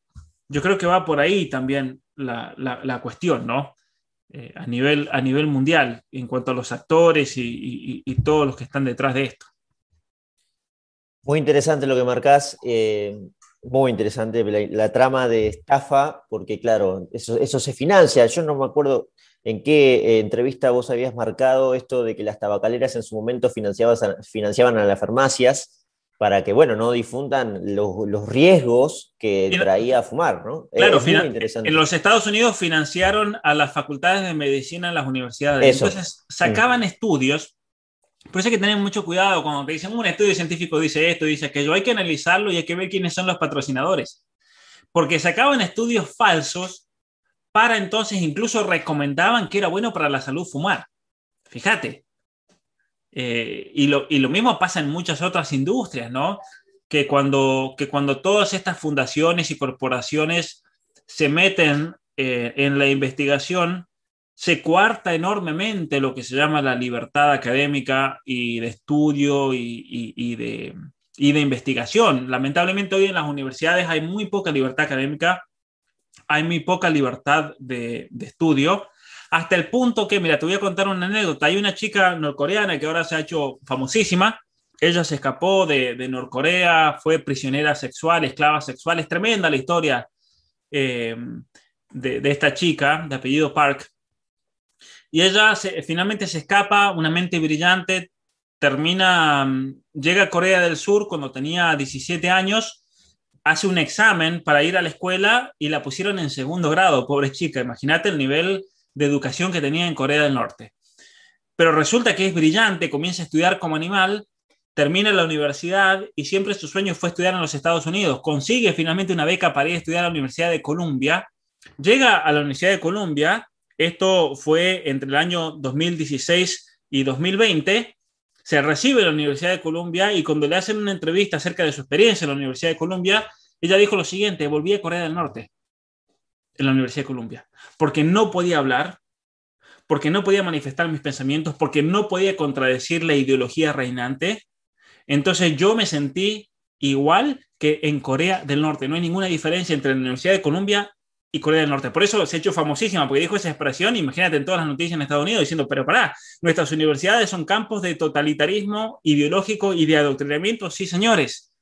yo creo que va por ahí también la, la, cuestión, ¿no? Eh, a, nivel, a nivel mundial, en cuanto a los actores y, todos los que están detrás de esto. Muy interesante lo que marcás, muy interesante la, la, trama de estafa, porque claro, eso, eso se financia. Yo no me acuerdo en qué eh, entrevista vos habías marcado esto de que las tabacaleras en su momento financiaban, financiaban a las farmacias para que, bueno, no difundan los, los riesgos que traía a fumar, ¿no? Claro, en los Estados Unidos financiaron a las facultades de medicina en las universidades. Eso. Entonces, sacaban mm. estudios, por eso hay que tener mucho cuidado cuando te dicen un estudio científico dice esto, dice aquello, hay que analizarlo y hay que ver quiénes son los patrocinadores. Porque sacaban estudios falsos para entonces incluso recomendaban que era bueno para la salud fumar. Fíjate, Eh, y, lo, y, lo, mismo pasa en muchas otras industrias, ¿no? Que cuando, que cuando todas estas fundaciones y corporaciones se meten eh, en la investigación, se cuarta enormemente lo que se llama la libertad académica y de estudio y, de, investigación. Lamentablemente hoy en las universidades hay muy poca libertad académica, hay muy poca libertad de, de estudio hasta el punto que, mira, te voy a contar una anécdota. Hay una chica norcoreana que ahora se ha hecho famosísima. Ella se escapó de, de Norcorea, fue prisionera sexual, esclava sexual. Es tremenda la historia eh, de, esta chica de apellido Park. Y ella finalmente se escapa, una mente brillante, termina, mm, llega a Corea del Sur cuando tenía 17 años, hace un examen para ir a la escuela y la pusieron en segundo grado, pobre chica. Imagínate el nivel de educación que tenía en Corea del Norte. Pero resulta que es brillante, comienza a estudiar como animal, termina la universidad y siempre su sueño fue estudiar en los Estados Unidos. Consigue finalmente una beca para ir a estudiar a la Universidad de Columbia. Llega a la Universidad de Columbia, esto fue entre el año 2016 y 2020, se recibe en la Universidad de Columbia y cuando le hacen una entrevista acerca de su experiencia en la Universidad de Columbia, ella dijo lo siguiente, volví a Corea del Norte en la Universidad de Columbia, porque no podía hablar, porque no podía manifestar mis pensamientos, porque no podía contradecir la ideología reinante. Entonces yo me sentí igual que en Corea del Norte. No hay ninguna diferencia entre la Universidad de Columbia y Corea del Norte. Por eso se ha hecho famosísima, porque dijo esa expresión, imagínate en todas las noticias en Estados Unidos diciendo, pero pará, nuestras universidades son campos de totalitarismo ideológico y de adoctrinamiento. Sí, señores,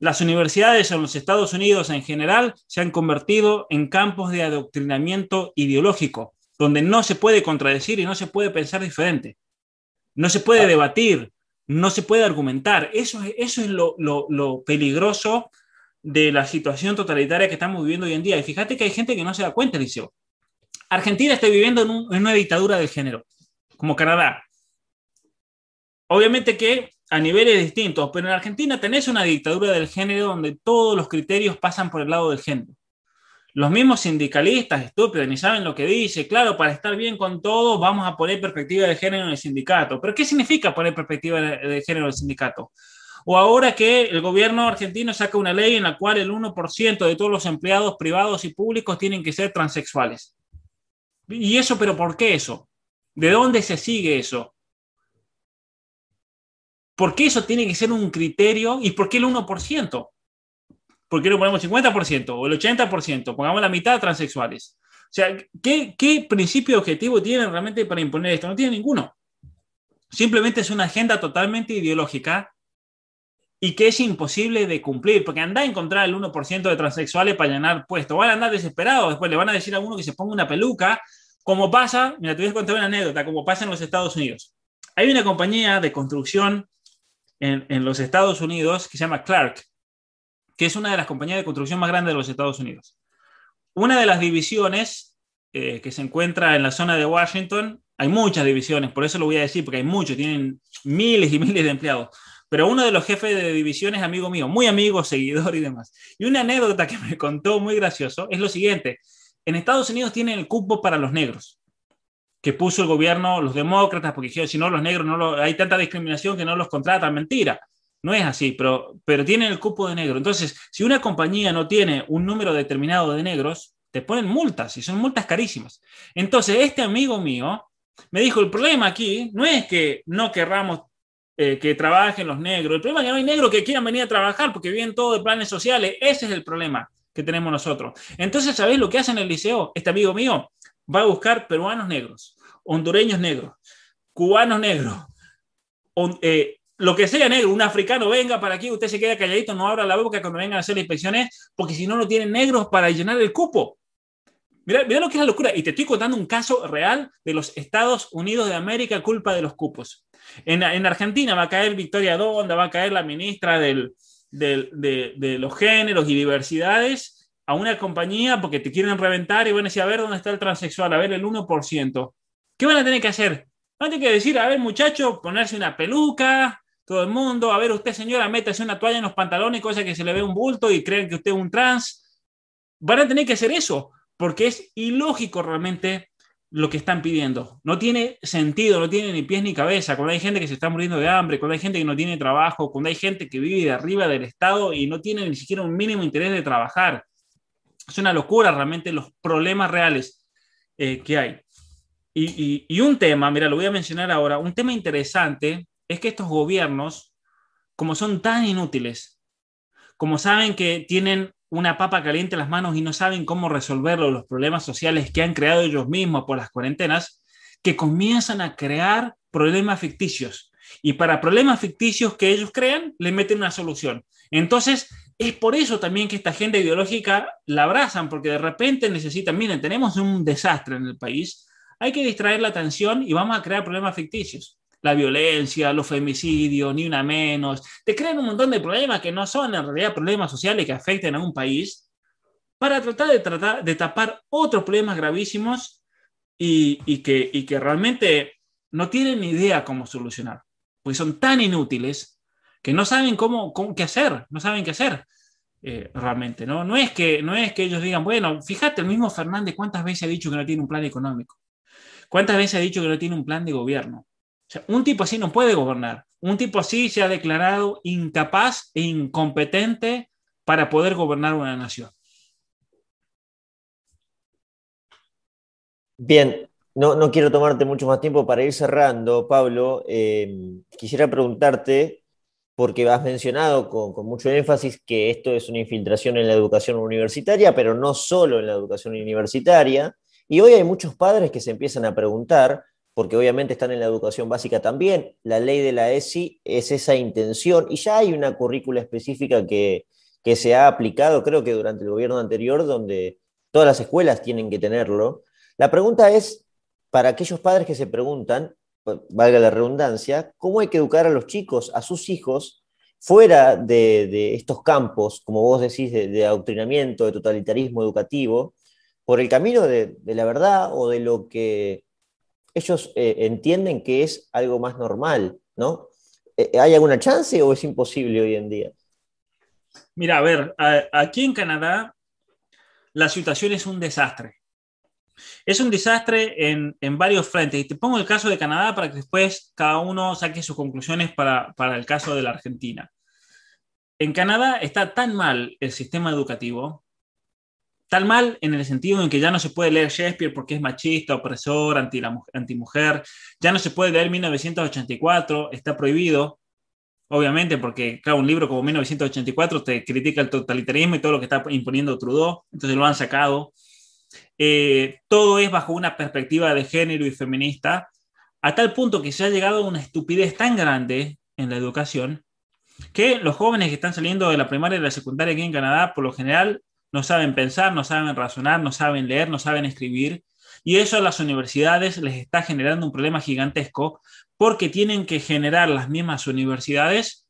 las universidades en los Estados Unidos en general se han convertido en campos de adoctrinamiento ideológico, donde no se puede contradecir y no se puede pensar diferente. No se puede debatir, no se puede argumentar. Eso, eso es lo, lo, lo peligroso de la situación totalitaria que estamos viviendo hoy en día. Y fíjate que hay gente que no se da cuenta, Liceo. Argentina está viviendo en, un, en una dictadura del género, como Canadá. Obviamente que a niveles distintos, pero en Argentina tenés una dictadura del género donde todos los criterios pasan por el lado del género. Los mismos sindicalistas estúpidos ni saben lo que dice. Claro, para estar bien con todos vamos a poner perspectiva de género en el sindicato. ¿Pero qué significa poner perspectiva de género en el sindicato? O ahora que el gobierno argentino saca una ley en la cual el 1% de todos los empleados privados y públicos tienen que ser transexuales. ¿Y eso, pero por qué eso? ¿De dónde se sigue eso? ¿Por qué eso tiene que ser un criterio? ¿Y por qué el 1%? ¿Por qué no ponemos 50% o el 80%? Pongamos la mitad transexuales. O sea, ¿qué, qué principio objetivo tienen realmente para imponer esto? No tiene ninguno. Simplemente es una agenda totalmente ideológica y que es imposible de cumplir, porque anda a encontrar el 1% de transexuales para llenar puestos, van a andar desesperados, después le van a decir a uno que se ponga una peluca, como pasa, mira, te voy a contar una anécdota, como pasa en los Estados Unidos. Hay una compañía de construcción en, en, los Estados Unidos que se llama Clark, que es una de las compañías de construcción más grandes de los Estados Unidos. Una de las divisiones eh, que se encuentra en la zona de Washington, hay muchas divisiones, por eso lo voy a decir, porque hay muchos, tienen miles y miles de empleados. Pero uno de los jefes de división es amigo mío, muy amigo, seguidor y demás. Y una anécdota que me contó muy gracioso es lo siguiente. En Estados Unidos tienen el cupo para los negros que puso el gobierno, los demócratas, porque si no, los negros no lo, hay tanta discriminación que no los contratan. Mentira, no es así, pero, pero tienen el cupo de negro. Entonces, si una compañía no tiene un número determinado de negros, te ponen multas y son multas carísimas. Entonces, este amigo mío me dijo, el problema aquí no es que no querramos eh, que trabajen los negros, el problema es que no hay negros que quieran venir a trabajar porque viven todo de planes sociales. Ese es el problema que tenemos nosotros. Entonces, ¿sabéis lo que hace en el liceo? Este amigo mío va a buscar peruanos negros, hondureños negros, cubanos negros, eh, lo que sea negro, un africano venga para aquí, usted se queda calladito, no abra la boca cuando vengan a hacer las inspecciones, porque si no, no tienen negros para llenar el cupo. Mira, mira lo que es la locura. Y te estoy contando un caso real de los Estados Unidos de América, culpa de los cupos. En, en Argentina va a caer Victoria Donda, va a caer la ministra del, de, de los géneros y diversidades, a una compañía porque te quieren reventar y van a decir, a ver dónde está el transexual, a ver el 1%. ¿Qué van a tener que hacer? Van a tener que decir, a ver muchacho, ponerse una peluca, todo el mundo, a ver usted señora, métase una toalla en los pantalones, cosa que se le ve un bulto y creen que usted es un trans. Van a tener que hacer eso, porque es ilógico realmente lo que están pidiendo. No tiene sentido, no tiene ni pies ni cabeza. Cuando hay gente que se está muriendo de hambre, cuando hay gente que no tiene trabajo, cuando hay gente que vive de arriba del Estado y no tiene ni siquiera un mínimo interés de trabajar. Es una locura realmente los problemas reales eh, que hay. Y, y un tema, mira, lo voy a mencionar ahora, un tema interesante es que estos gobiernos, como son tan inútiles, como saben que tienen una papa caliente en las manos y no saben cómo resolverlo, los problemas sociales que han creado ellos mismos por las cuarentenas, que comienzan a crear problemas ficticios. Y para problemas ficticios que ellos crean, le meten una solución. Entonces, es por eso también que esta agenda ideológica la abrazan, porque de repente necesitan, miren, tenemos un desastre en el país, hay que distraer la atención y vamos a crear problemas ficticios la violencia, los femicidios, ni una menos, te crean un montón de problemas que no son en realidad problemas sociales que afecten a un país, para tratar de, tratar de tapar otros problemas gravísimos y, que, y que realmente no tienen ni idea cómo solucionar, pues son tan inútiles que no saben cómo, cómo qué hacer, no saben qué hacer. Eh, realmente, ¿no? No es, que, no es que ellos digan, bueno, fíjate, el mismo Fernández cuántas veces ha dicho que no tiene un plan económico, cuántas veces ha dicho que no tiene un plan de gobierno, un tipo así no puede gobernar. Un tipo así se ha declarado incapaz e incompetente para poder gobernar una nación. Bien, no, quiero tomarte mucho más tiempo para ir cerrando, Pablo. Eh, quisiera preguntarte, porque has mencionado con, mucho énfasis que esto es una infiltración en la educación universitaria, pero no solo en la educación universitaria. Y hoy hay muchos padres que se empiezan a preguntar porque obviamente están en la educación básica también. La ley de la ESI es esa intención y ya hay una currícula específica que, se ha aplicado, creo que durante el gobierno anterior, donde todas las escuelas tienen que tenerlo. La pregunta es, para aquellos padres que se preguntan, valga la redundancia, ¿cómo hay que educar a los chicos, a sus hijos, fuera de, estos campos, como vos decís, de, adoctrinamiento, de totalitarismo educativo, por el camino de la verdad o de lo que ellos eh, entienden que es algo más normal, ¿no? Eh, ¿Hay alguna chance o es imposible hoy en día? Mira, a ver, aquí en Canadá la situación es un desastre. Es un desastre en, varios frentes. Y te pongo el caso de Canadá para que después cada uno saque sus conclusiones para, para el caso de la Argentina. En Canadá está tan mal el sistema educativo Tal mal en el sentido en que ya no se puede leer Shakespeare porque es machista, opresor, anti antimujer, ya no se puede leer 1984, está prohibido, obviamente, porque cada un libro como 1984 te critica el totalitarismo y todo lo que está imponiendo Trudeau, entonces lo han sacado. Eh, todo es bajo una perspectiva de género y feminista, a tal punto que se ha llegado a una estupidez tan grande en la educación que los jóvenes que están saliendo de la primaria y de la secundaria aquí en Canadá, por lo general, no saben pensar, no saben razonar, no saben leer, no saben escribir. Y eso a las universidades les está generando un problema gigantesco porque tienen que generar las mismas universidades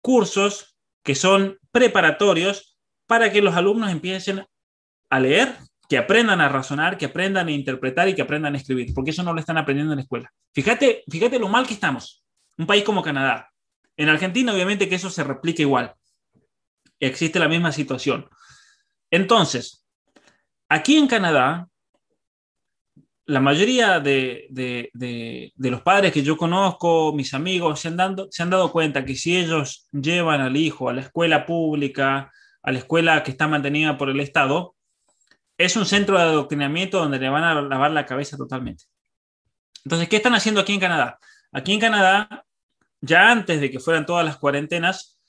cursos que son preparatorios para que los alumnos empiecen a leer, que aprendan a razonar, que aprendan a interpretar y que aprendan a escribir, porque eso no lo están aprendiendo en la escuela. Fíjate, fíjate lo mal que estamos. Un país como Canadá. En Argentina, obviamente que eso se replica igual. Existe la misma situación. Entonces, aquí en Canadá, la mayoría de, los padres que yo conozco, mis amigos, se han, dado, se han dado cuenta que si ellos llevan al hijo a la escuela pública, a la escuela que está mantenida por el Estado, es un centro de adoctrinamiento donde le van a lavar la cabeza totalmente. Entonces, ¿qué están haciendo aquí en Canadá? Aquí en Canadá, ya antes de que fueran todas las cuarentenas,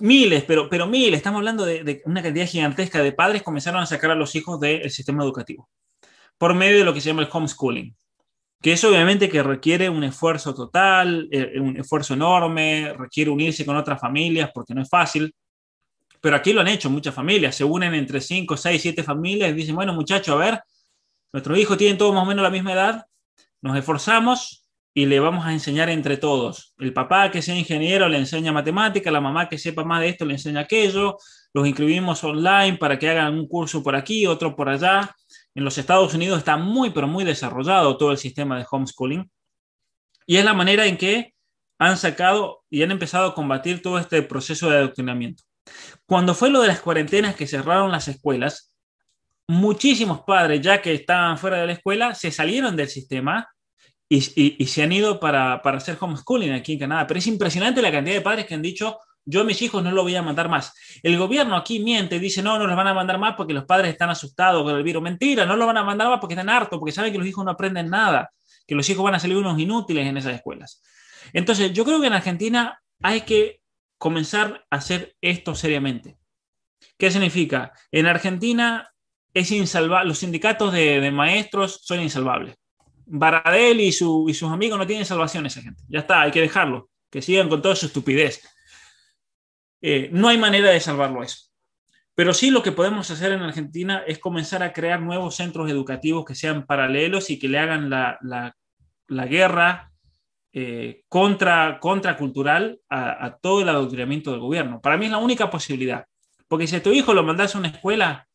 miles, pero, pero miles, estamos hablando de, una cantidad gigantesca de padres comenzaron a sacar a los hijos del sistema educativo por medio de lo que se llama el homeschooling, que es obviamente que requiere un esfuerzo total, eh, un esfuerzo enorme, requiere unirse con otras familias porque no es fácil, pero aquí lo han hecho muchas familias, se unen entre 5, 6, 7 familias y dicen, bueno muchachos, a ver, nuestros hijos tienen todos más o menos la misma edad, nos esforzamos, y le vamos a enseñar entre todos. El papá que sea ingeniero le enseña matemática, la mamá que sepa más de esto le enseña aquello, los inscribimos online para que hagan un curso por aquí, otro por allá. En los Estados Unidos está muy, pero muy desarrollado todo el sistema de homeschooling. Y es la manera en que han sacado y han empezado a combatir todo este proceso de adoctrinamiento. Cuando fue lo de las cuarentenas que cerraron las escuelas, muchísimos padres, ya que estaban fuera de la escuela, se salieron del sistema y, se han ido para, para, hacer homeschooling aquí en Canadá. Pero es impresionante la cantidad de padres que han dicho, yo a mis hijos no lo voy a mandar más. El gobierno aquí miente, dice, no, no los van a mandar más porque los padres están asustados con el virus. Mentira, no lo van a mandar más porque están hartos, porque saben que los hijos no aprenden nada, que los hijos van a salir unos inútiles en esas escuelas. Entonces, yo creo que en Argentina hay que comenzar a hacer esto seriamente. ¿Qué significa? En Argentina es insalvable, los sindicatos de, maestros son insalvables. Baradel y, sus amigos no tienen salvación esa gente. Ya está, hay que dejarlo, que sigan con toda su estupidez. Eh, no hay manera de salvarlo eso. Pero sí lo que podemos hacer en Argentina es comenzar a crear nuevos centros educativos que sean paralelos y que le hagan la, guerra eh, contra, contracultural a, a, todo el adoctrinamiento del gobierno. Para mí es la única posibilidad. Porque si a tu hijo lo mandas a una escuela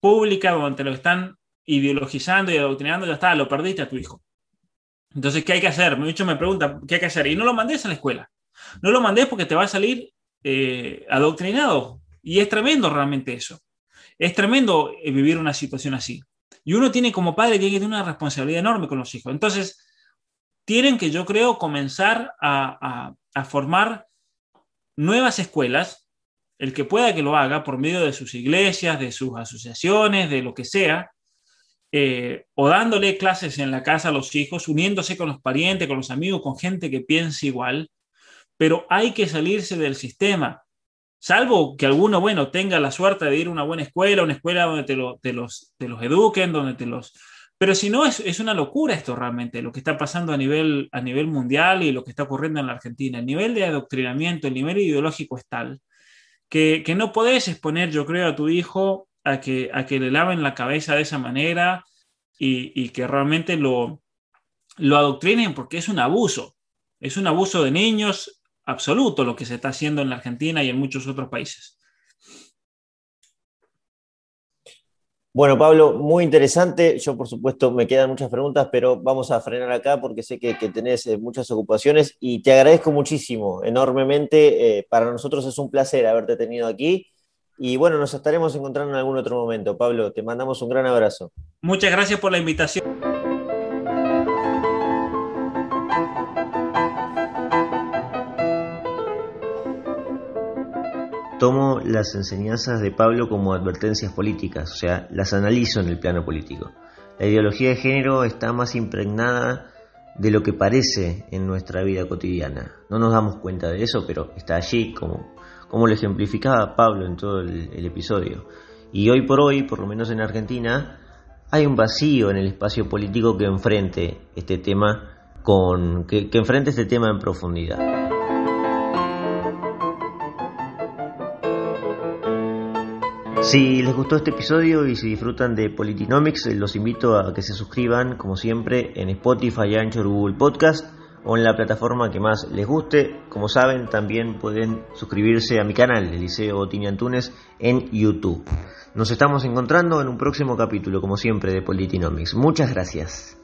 pública donde lo están ideologizando y adoctrinando, ya está, lo perdiste a tu hijo. Entonces, ¿qué hay que hacer? Muchos me preguntan, ¿qué hay que hacer? Y no lo mandes a la escuela. No lo mandes porque te va a salir eh, adoctrinado. Y es tremendo realmente eso. Es tremendo eh, vivir una situación así. Y uno tiene como padre, tiene que tener una responsabilidad enorme con los hijos. Entonces, tienen que, yo creo, comenzar a, a formar nuevas escuelas el que pueda que lo haga por medio de sus iglesias, de sus asociaciones, de lo que sea, eh, o dándole clases en la casa a los hijos, uniéndose con los parientes, con los amigos, con gente que piensa igual, pero hay que salirse del sistema, salvo que alguno, bueno, tenga la suerte de ir a una buena escuela, una escuela donde te, los, te los eduquen, donde te los... Pero si no, es, es, una locura esto realmente, lo que está pasando a nivel, a nivel mundial y lo que está ocurriendo en la Argentina. El nivel de adoctrinamiento, el nivel ideológico es tal que, no podés exponer, yo creo, a tu hijo a que, a que le laven la cabeza de esa manera y, que realmente lo, lo adoctrinen porque es un abuso. Es un abuso de niños absoluto lo que se está haciendo en la Argentina y en muchos otros países. Bueno, Pablo, muy interesante. Yo, por supuesto, me quedan muchas preguntas, pero vamos a frenar acá porque sé que, tenés eh, muchas ocupaciones y te agradezco muchísimo, enormemente. Eh, para nosotros es un placer haberte tenido aquí. Y bueno, nos estaremos encontrando en algún otro momento. Pablo, te mandamos un gran abrazo. Muchas gracias por la invitación. tomo las enseñanzas de Pablo como advertencias políticas, o sea, las analizo en el plano político. La ideología de género está más impregnada de lo que parece en nuestra vida cotidiana. No nos damos cuenta de eso, pero está allí, como, como lo ejemplificaba Pablo en todo el, episodio. Y hoy por hoy, por lo menos en Argentina, hay un vacío en el espacio político que enfrente este tema con que enfrente este tema en profundidad. Si les gustó este episodio y si disfrutan de Politinomics, los invito a que se suscriban, como siempre, en Spotify, Anchor, Google Podcast o en la plataforma que más les guste. Como saben, también pueden suscribirse a mi canal, Eliseo Botini Antunes, en YouTube. Nos estamos encontrando en un próximo capítulo, como siempre, de Politinomics. Muchas gracias.